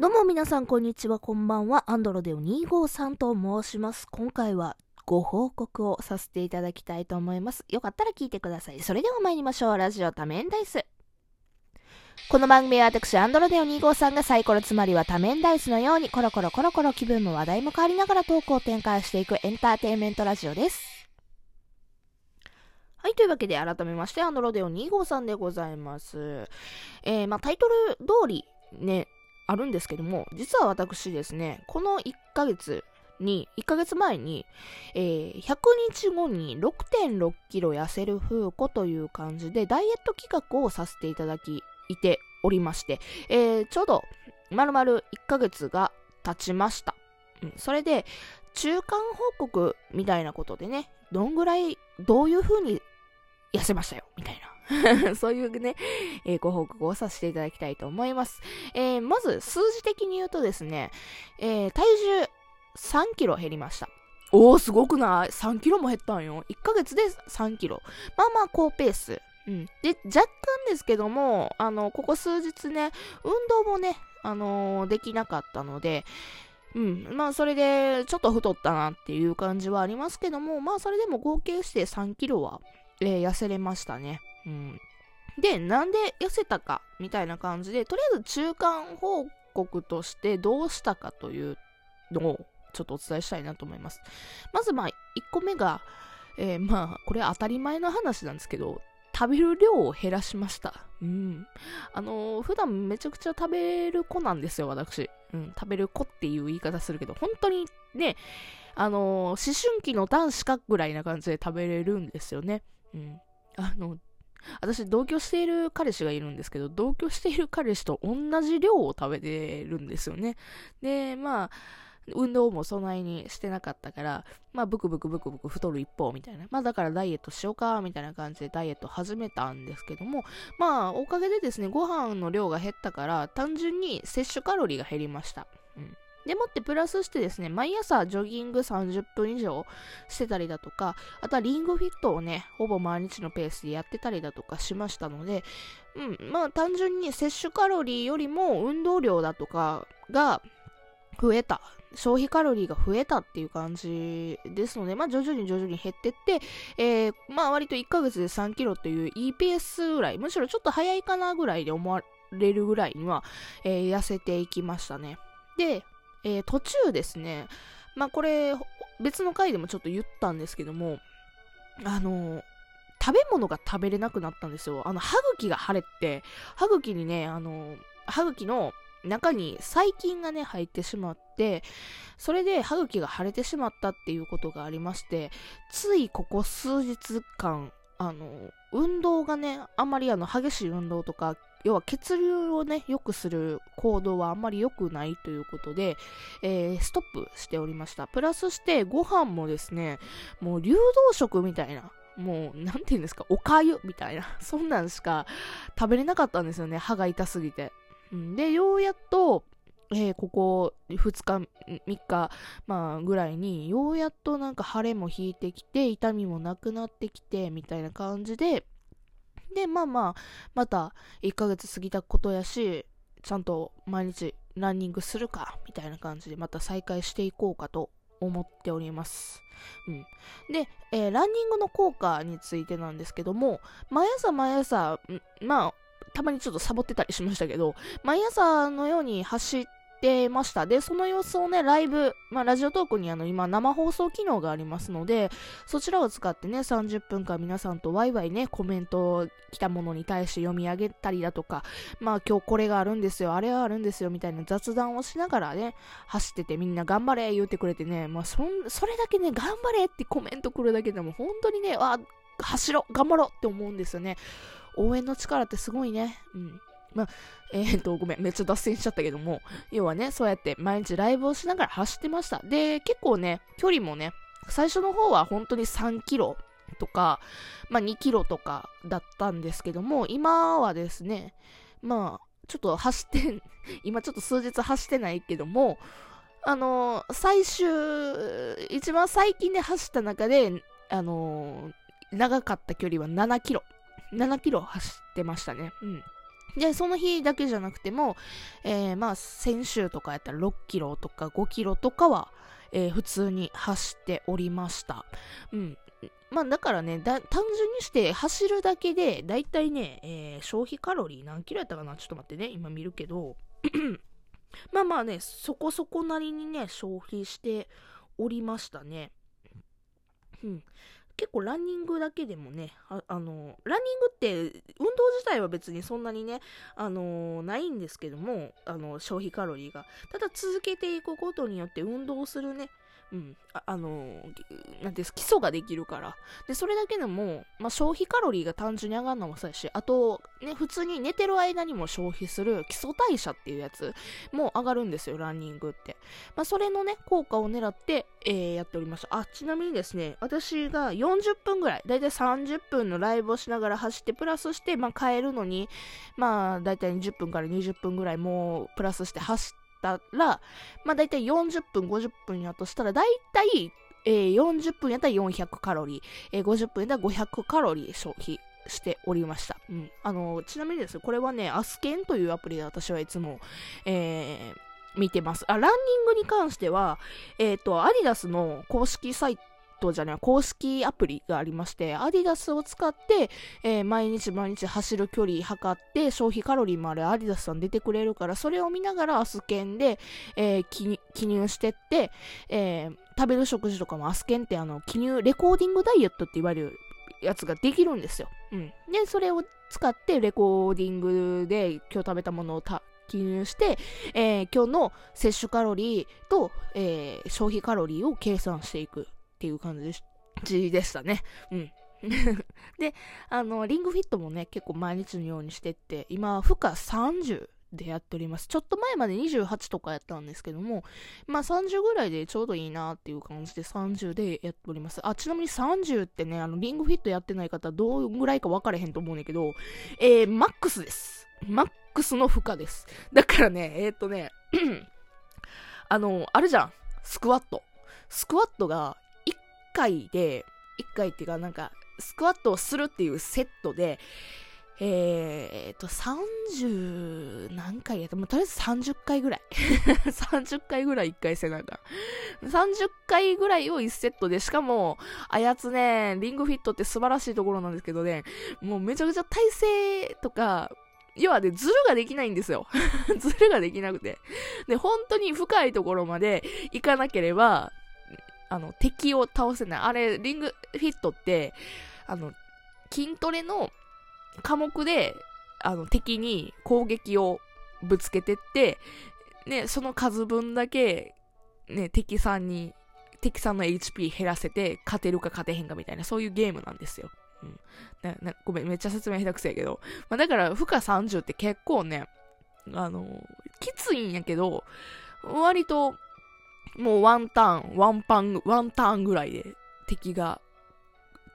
どうも皆さんこんにちはこんばんは。アンドロデオ253と申します。今回はご報告をさせていただきたいと思います。よかったら聞いてください。それでは参りましょう。ラジオ多面ダイス。この番組は私アンドロデオ253がサイコロつまりは多面ダイスのようにコロコロコロコロ気分も話題も変わりながらトークを展開していくエンターテインメントラジオです。はい。というわけで、改めまして、アンドロデオ253でございます。えー、まあ、タイトル通り、ね、あるんですけども、実は私ですね、この1ヶ月に、1ヶ月前に、えー、100日後に6.6キロ痩せる風子という感じで、ダイエット企画をさせていただき、いておりまして、えー、ちょうど、まるまる1ヶ月が経ちました。うん、それで、中間報告みたいなことでね、どんぐらい、どういう風に痩せましたよ、みたいな。そういうね、えー、ご報告をさせていただきたいと思います。えー、まず、数字的に言うとですね、えー、体重3キロ減りました。おー、すごくない ?3 キロも減ったんよ。1ヶ月で3キロ。まあまあ、高ペース。うん。で、若干ですけども、あの、ここ数日ね、運動もね、あのー、できなかったので、うん。まあ、それで、ちょっと太ったなっていう感じはありますけども、まあ、それでも合計して3キロは、えー、痩せれましたね。うん。で、なんで痩せたかみたいな感じで、とりあえず中間報告としてどうしたかというのをちょっとお伝えしたいなと思います。まずまあ、1個目が、えー、まあ、これ当たり前の話なんですけど、食べる量を減らしました。うん。あのー、普段めちゃくちゃ食べる子なんですよ、私。うん、食べる子っていう言い方するけど、本当にね、あのー、思春期の男子かぐらいな感じで食べれるんですよね。うん。あの、私同居している彼氏がいるんですけど、同居している彼氏と同じ量を食べてるんですよね。で、まあ、運動もそないにしてなかったから、まあ、ブクブクブクブク太る一方みたいな。まあ、だからダイエットしようか、みたいな感じでダイエット始めたんですけども、まあ、おかげでですね、ご飯の量が減ったから、単純に摂取カロリーが減りました。うん。でもってプラスしてですね、毎朝ジョギング30分以上してたりだとか、あとはリングフィットをね、ほぼ毎日のペースでやってたりだとかしましたので、うん、まあ単純に摂取カロリーよりも運動量だとかが増えた。消費カロリーが増えたっていう感じですので、まあ徐々に徐々に減ってって、えー、まあ割と1ヶ月で3キロといういいペースぐらい、むしろちょっと早いかなぐらいで思われるぐらいには、えー、痩せていきましたね。で、えー、途中ですね、まあこれ、別の回でもちょっと言ったんですけども、あの食べ物が食べれなくなったんですよ。あの、歯茎が腫れて、歯茎にね、あの歯茎の中に細菌がね、入ってしまって、それで歯茎が腫れてしまったっていうことがありまして、ついここ数日間、あの、運動がね、あまりあの、激しい運動とか、要は血流をね、良くする行動はあんまり良くないということで、えー、ストップしておりました。プラスしてご飯もですね、もう流動食みたいな、もう、なんて言うんですか、おかゆみたいな、そんなんしか食べれなかったんですよね、歯が痛すぎて。で、ようやっと、えー、ここ2日、3日、まあ、ぐらいに、ようやっとなんか腫れも引いてきて、痛みもなくなってきて、みたいな感じで、で、まあまあ、また1ヶ月過ぎたことやし、ちゃんと毎日ランニングするか、みたいな感じでまた再開していこうかと思っております。うん。で、えー、ランニングの効果についてなんですけども、毎朝毎朝、まあ、たまにちょっとサボってたりしましたけど、毎朝のように走ってました。で、その様子をね、ライブ、まあ、ラジオトークにあの、今、生放送機能がありますので、そちらを使ってね、30分間皆さんとワイワイね、コメント来たものに対して読み上げたりだとか、まあ、今日これがあるんですよ、あれはあるんですよ、みたいな雑談をしながらね、走っててみんな頑張れ言うてくれてね、まあ、そ、それだけね、頑張れってコメント来るだけでも、本当にね、あ、走ろう、頑張ろうって思うんですよね。応援の力ってすごいね。うん。まあ、えー、っと、ごめん、めっちゃ脱線しちゃったけども、要はね、そうやって毎日ライブをしながら走ってました。で、結構ね、距離もね、最初の方は本当に3キロとか、まあ2キロとかだったんですけども、今はですね、まあ、ちょっと走って 今ちょっと数日走ってないけども、あのー、最終、一番最近で走った中で、あのー、長かった距離は7キロ。7キロ走ってましたね。うん。で、その日だけじゃなくても、えー、まあ、先週とかやったら6キロとか5キロとかは、えー、普通に走っておりました。うん。まあ、だからね、単純にして走るだけで、だいたいね、えー、消費カロリー何キロやったかな？ちょっと待ってね、今見るけど、まあまあね、そこそこなりにね、消費しておりましたね。うん。結構ランニングだけでもね、ああの、ランニングって運動自体は別にそんなにね、あのないんですけども、あの、消費カロリーが。ただ続けていくことによって運動するね、うん、あ、あの、なんて基礎ができるから。で、それだけでも、まあ、消費カロリーが単純に上がるのもそうやし、あと、ね、普通に寝てる間にも消費する基礎代謝っていうやつも上がるんですよ、ランニングって。まあ、それのね、効果を狙って、えー、やっておりました。あ、ちなみにですね、私が40分ぐらい、だいたい30分のライブをしながら走って、プラスして、まあ、帰るのに、まあ、だいたい20分から20分ぐらいもう、プラスして走ったら、まあ大体40分、50分やとしたら、大体、えー、40分やったら400カロリー、えー、50分やったら500カロリー消費しておりました。うん。あの、ちなみにですね、これはね、アスケンというアプリで私はいつも、えー、見てます。あ、ランニングに関しては、えっ、ー、と、アディダスの公式サイトト、じゃない、公式アプリがありまして、アディダスを使って、えー、毎日毎日走る距離測って、消費カロリーもあれアディダスさん出てくれるから、それを見ながらアスケンで、えー、記入してって、えー、食べる食事とかもアスケンってあの、記入、レコーディングダイエットって言われるやつができるんですよ。うん。で、それを使ってレコーディングで今日食べたものを記入して、えー、今日の摂取カロリーと、えー、消費カロリーを計算していくっていう感じでしたね。うん。で、あの、リングフィットもね、結構毎日のようにしてって、今、負荷30でやっております。ちょっと前まで28とかやったんですけども、まあ30ぐらいでちょうどいいなっていう感じで30でやっております。あ、ちなみに30ってね、あの、リングフィットやってない方どうぐらいか分かれへんと思うんだけど、えー、マックスです。マックスの負荷です。だからね、えー、っとね、あの、あるじゃん。スクワット。スクワットが回で、1回っていうかなんか、スクワットをするっていうセットで、えー、と、30何回やった、もとりあえず30回ぐらい。30回ぐらい1回せなんか。30回ぐらいを1セットで、しかも、あやつね、リングフィットって素晴らしいところなんですけどね、もうめちゃくちゃ体勢とか、要はね、ズルができないんですよ。ズルができなくて。で、本当に深いところまで行かなければ、あの、敵を倒せない。あれ、リングフィットって、あの、筋トレの科目で、あの、敵に攻撃をぶつけてって、ね、その数分だけ、ね、敵さんに、敵さんの HP 減らせて、勝てるか勝てへんかみたいな、そういうゲームなんですよ。うん。ななごめん、めっちゃ説明下手くせやけど。まあ、だから、負荷30って結構ね、あの、きついんやけど、割ともうワンターン、ワンパン、ワンターンぐらいで敵が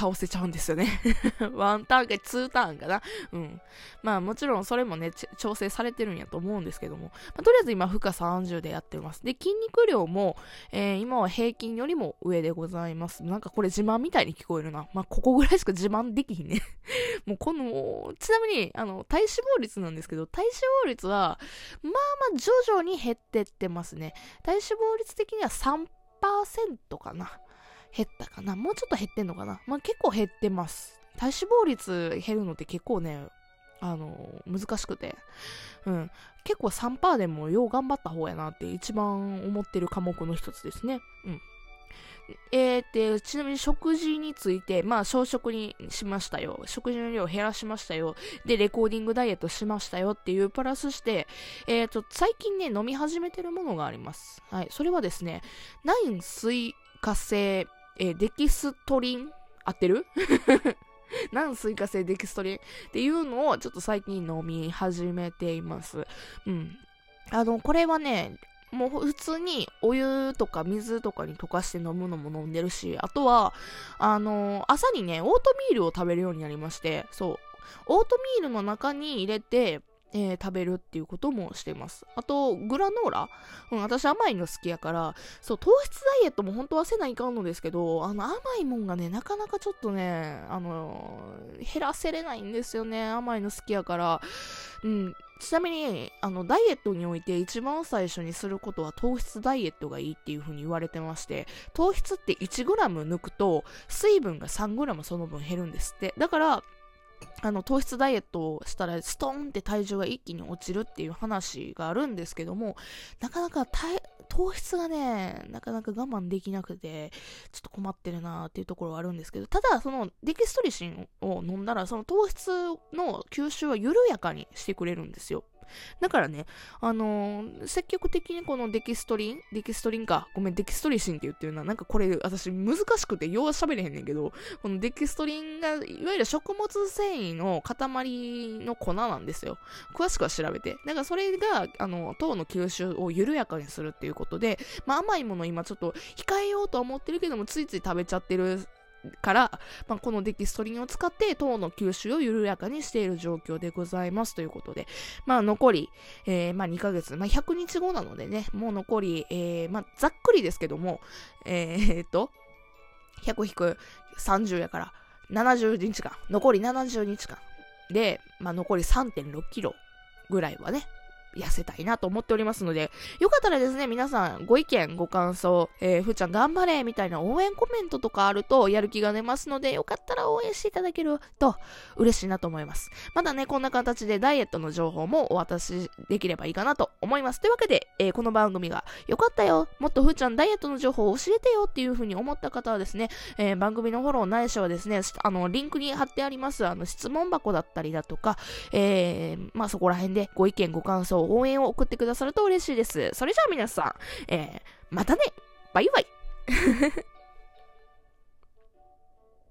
倒せちゃうんですよね ワンターンかツーターンかな。うん。まあもちろんそれもね、調整されてるんやと思うんですけども。まあ、とりあえず今負荷30でやってます。で、筋肉量も、えー、今は平均よりも上でございます。なんかこれ自慢みたいに聞こえるな。まあここぐらいしか自慢できひんね もうこの、ちなみに、あの、体脂肪率なんですけど、体脂肪率は、まあまあ徐々に減ってってますね。体脂肪率的には3%かな。減ったかな？もうちょっと減ってんのかな？まあ結構減ってます。体脂肪率減るのって結構ね、あの難しくて。うん。結構3%でもよう頑張った方やなって一番思ってる科目の一つですね。うん。えー、で、ちなみに食事について、まあ、小食にしましたよ。食事の量減らしましたよ。で、レコーディングダイエットしましたよっていうプラスして、えっ、ー、と、最近ね、飲み始めてるものがあります。はい。それはですね、ナイン水化性えー、デキストリン？合ってる？軟水化性デキストリンっていうのをちょっと最近飲み始めています。うん。あの、これはね、もう普通にお湯とか水とかに溶かして飲むのも飲んでるし、あとは、あの朝にね、オートミールを食べるようになりまして、そう。オートミールの中に入れて、えー、食べるっていうこともしてます。あと、グラノーラ、うん、私甘いの好きやから、そう、糖質ダイエットも本当はせないかんのですけど、あの、甘いもんがね、なかなかちょっとね、あのー、減らせれないんですよね。甘いの好きやから。うん、ちなみに、あの、ダイエットにおいて一番最初にすることは糖質ダイエットがいいっていう風に言われてまして、糖質って 1g 抜くと、水分が 3g その分減るんですって。だから、あの糖質ダイエットをしたらストーンって体重が一気に落ちるっていう話があるんですけどもなかなか糖質がねなかなか我慢できなくてちょっと困ってるなっていうところはあるんですけどただそのデキストリシンを飲んだらその糖質の吸収は緩やかにしてくれるんですよ。だからね、あのー、積極的にこのデキストリン、デキストリンか、ごめん、デキストリシンって言ってるのは、なんかこれ、私難しくて、よう喋れへんねんけど、このデキストリンが、いわゆる食物繊維の塊の粉なんですよ。詳しくは調べて。だからそれが、あの、糖の吸収を緩やかにするっていうことで、まあ甘いもの今ちょっと控えようとは思ってるけども、ついつい食べちゃってるから、まあ、このデキストリンを使って糖の吸収を緩やかにしている状況でございますということで、まあ、残り、えー、まあ、2ヶ月、まあ、100日後なのでね、もう残り、えー、まあ、ざっくりですけども、えー、っと、100-30やから、70日間、残り70日間で、まあ、残り3.6キロぐらいはね、痩せたいなと思っておりますので、よかったらですね、皆さんご意見、ご感想、えー、ふーちゃん頑張れみたいな応援コメントとかあるとやる気が出ますので、よかったら応援していただけると嬉しいなと思います。まだね、こんな形でダイエットの情報もお渡しできればいいかなと思います。というわけで、えー、この番組がよかったよ、もっとふーちゃんダイエットの情報を教えてよっていう風に思った方はですね、えー、番組のフォローないしはですね、あの、リンクに貼ってあります、あの、質問箱だったりだとか、えー、まあそこら辺でご意見、ご感想、応援を送ってくださると嬉しいです。それじゃあ皆さん、えー、またねバイバイ